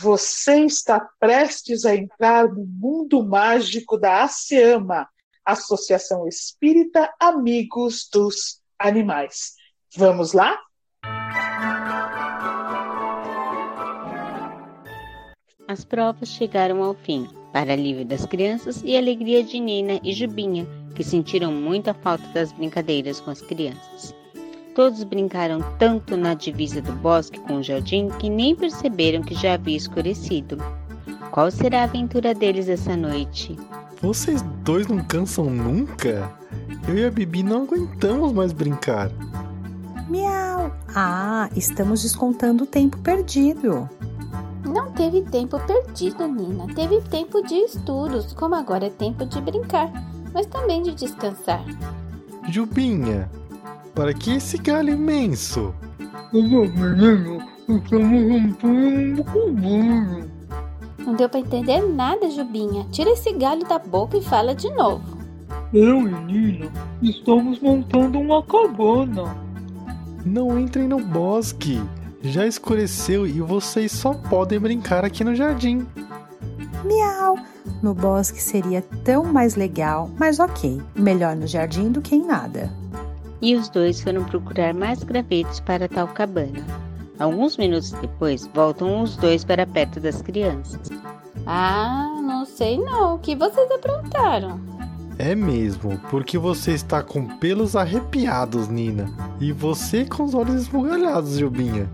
Você está prestes a entrar no mundo mágico da ASEAMA, Associação Espírita Amigos dos Animais. Vamos lá? As provas chegaram ao fim, para alívio das crianças e alegria de Nina e Jubinha, que sentiram muita falta das brincadeiras com as crianças. Todos brincaram tanto na divisa do bosque com o jardim que nem perceberam que já havia escurecido. Qual será a aventura deles essa noite? Vocês dois não cansam nunca? Eu e a Bibi não aguentamos mais brincar. Miau! Ah, estamos descontando o tempo perdido. Não teve tempo perdido, Nina. Teve tempo de estudos, como agora é tempo de brincar, mas também de descansar. Jubinha, para que esse galho imenso? Não deu para entender nada, Jubinha. Tira esse galho da boca e fala de novo. Eu e Nina estamos montando uma cabana. Não entrem no bosque. Já escureceu e vocês só podem brincar aqui no jardim. Miau! No bosque seria tão mais legal, mas ok, melhor no jardim do que em nada. E os dois foram procurar mais gravetos para tal cabana. Alguns minutos depois, voltam os dois para perto das crianças. Ah, não sei não. O que vocês aprontaram? É mesmo, porque você está com pelos arrepiados, Nina. E você com os olhos esbugalhados, Jubinha.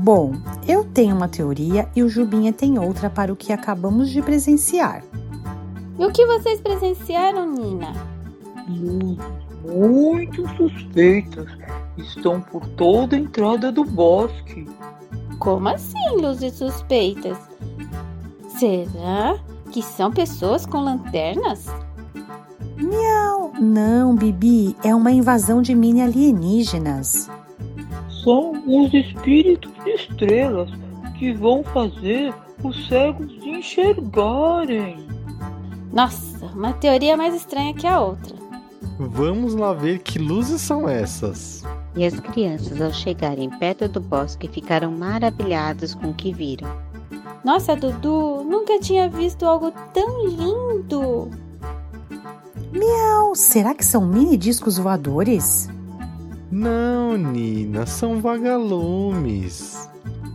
Bom, eu tenho uma teoria e o Jubinha tem outra para o que acabamos de presenciar. E o que vocês presenciaram, Nina? Luzes muito suspeitas estão por toda a entrada do bosque. Como assim, luzes suspeitas? Será que são pessoas com lanternas? Miau! Não, Bibi, é uma invasão de mini alienígenas são os espíritos de estrelas que vão fazer os cegos enxergarem. Nossa, uma teoria mais estranha que a outra. Vamos lá ver que luzes são essas. E as crianças, ao chegarem perto do bosque, ficaram maravilhados com o que viram. Nossa, Dudu, nunca tinha visto algo tão lindo! Miau, será que são mini discos voadores? Não, Nina, são vagalumes.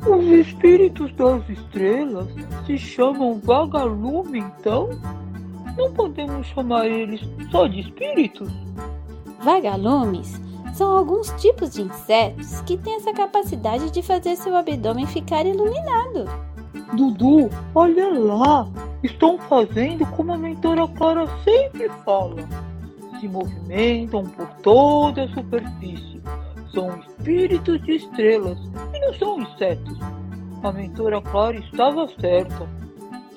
Os espíritos das estrelas se chamam vagalume, então? Não podemos chamar eles só de espíritos? Vagalumes são alguns tipos de insetos que têm essa capacidade de fazer seu abdômen ficar iluminado. Dudu, olha lá! Estão fazendo como a mentora Clara sempre fala se movimentam por toda a superfície. São espíritos de estrelas e não são insetos. A mentora Clara estava certa.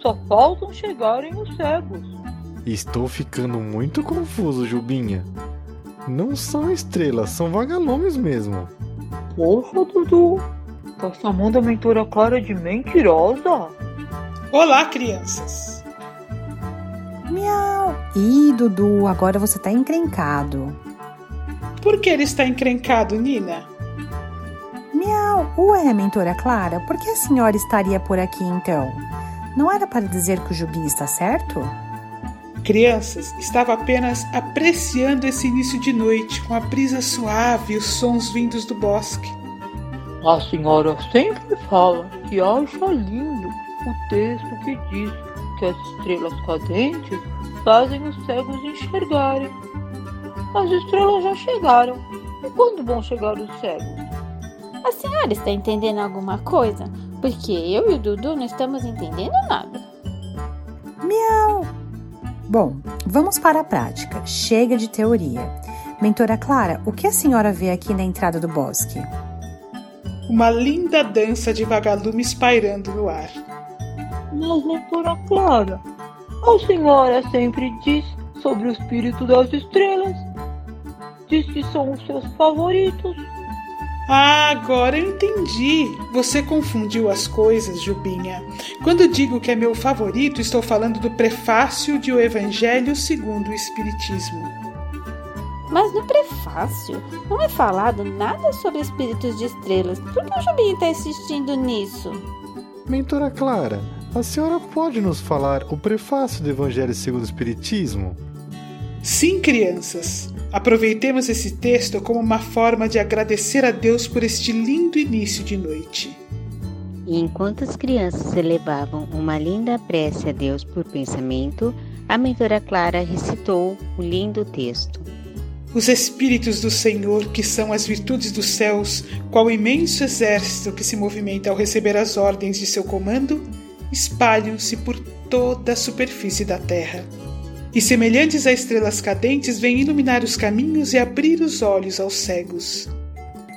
Só faltam chegarem os cegos. Estou ficando muito confuso, Jubinha. Não são estrelas, são vagalumes mesmo. Poxa, Dudu, tá chamando a mentora Clara de mentirosa? Olá, crianças. Miau! Ih, Dudu, agora você tá encrencado. Por que ele está encrencado, Nina? Miau! Ué, mentora Clara, por que a senhora estaria por aqui então? Não era para dizer que o Jubim está certo? Crianças, estava apenas apreciando esse início de noite com a brisa suave e os sons vindos do bosque. A senhora sempre fala que acha lindo o texto que diz que as estrelas cadentes fazem os cegos enxergarem. As estrelas já chegaram. E quando vão chegar os cegos? A senhora está entendendo alguma coisa? Porque eu e o Dudu não estamos entendendo nada. Bom, vamos para a prática. Chega de teoria. Mentora Clara, o que a senhora vê aqui na entrada do bosque? Uma linda dança de vagalumes pairando no ar. Mas, leitora Clara, a senhora sempre diz sobre o espírito das estrelas. Diz que são os seus favoritos. Ah, agora eu entendi. Você confundiu as coisas, Jubinha. Quando digo que é meu favorito, estou falando do prefácio de O Evangelho segundo o Espiritismo. Mas no prefácio não é falado nada sobre espíritos de estrelas. Por que o Jubim está insistindo nisso? Mentora Clara, a senhora pode nos falar o prefácio do Evangelho segundo o Espiritismo? Sim, crianças. Aproveitemos esse texto como uma forma de agradecer a Deus por este lindo início de noite. E enquanto as crianças elevavam uma linda prece a Deus por pensamento, a mentora Clara recitou o lindo texto. Os Espíritos do Senhor, que são as virtudes dos céus, qual imenso exército que se movimenta ao receber as ordens de seu comando, espalham-se por toda a superfície da terra. E semelhantes a estrelas cadentes, vêm iluminar os caminhos e abrir os olhos aos cegos.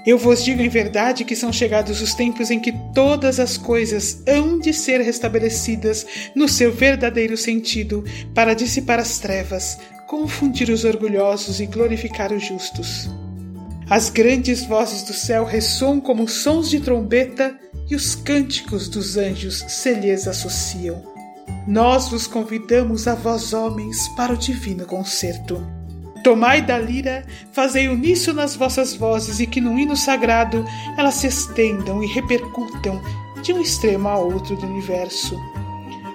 Eu vos digo em verdade que são chegados os tempos em que todas as coisas hão de ser restabelecidas no seu verdadeiro sentido, para dissipar as trevas, confundir os orgulhosos e glorificar os justos. As grandes vozes do céu ressoam como sons de trombeta e os cânticos dos anjos se lhes associam. Nós vos convidamos a vós, homens, para o divino concerto. Tomai da lira, fazei uníssono nas vossas vozes e que num hino sagrado elas se estendam e repercutam de um extremo a outro do universo.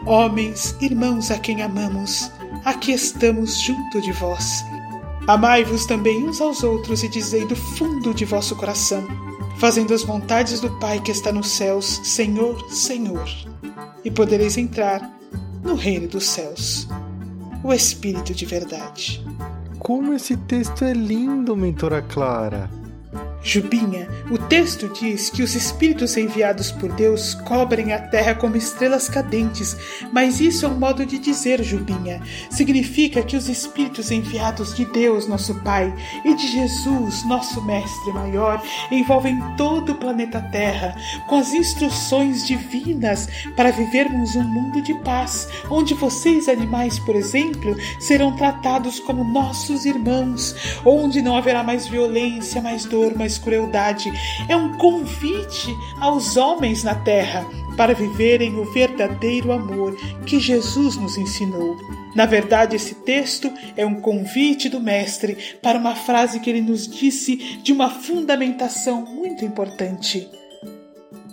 Homens, irmãos a quem amamos, aqui estamos junto de vós. Amai-vos também uns aos outros e dizei do fundo de vosso coração, fazendo as vontades do Pai que está nos céus, Senhor, Senhor, e podereis entrar no reino dos céus. O Espírito de Verdade. Como esse texto é lindo, mentora Clara! Jubinha, o texto diz que os espíritos enviados por Deus cobrem a terra como estrelas cadentes, mas isso é um modo de dizer, Jubinha. Significa que os espíritos enviados de Deus, nosso Pai, e de Jesus, nosso Mestre Maior, envolvem todo o planeta Terra com as instruções divinas para vivermos um mundo de paz, onde vocês, animais, por exemplo, serão tratados como nossos irmãos, onde não haverá mais violência, mais dor, mais mais crueldade. É um convite aos homens na terra para viverem o verdadeiro amor que Jesus nos ensinou. Na verdade, esse texto é um convite do Mestre para uma frase que ele nos disse de uma fundamentação muito importante: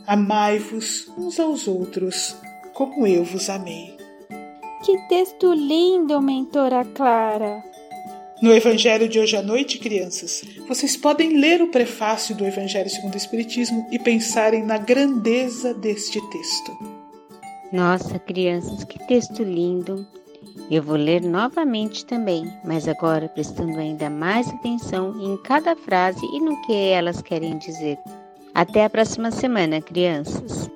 Amai-vos uns aos outros, como eu vos amei. Que texto lindo, mentora Clara! No Evangelho de hoje à noite, crianças, vocês podem ler o prefácio do Evangelho segundo o Espiritismo e pensarem na grandeza deste texto. Nossa, crianças, que texto lindo! Eu vou ler novamente também, mas agora prestando ainda mais atenção em cada frase e no que elas querem dizer. Até a próxima semana, crianças!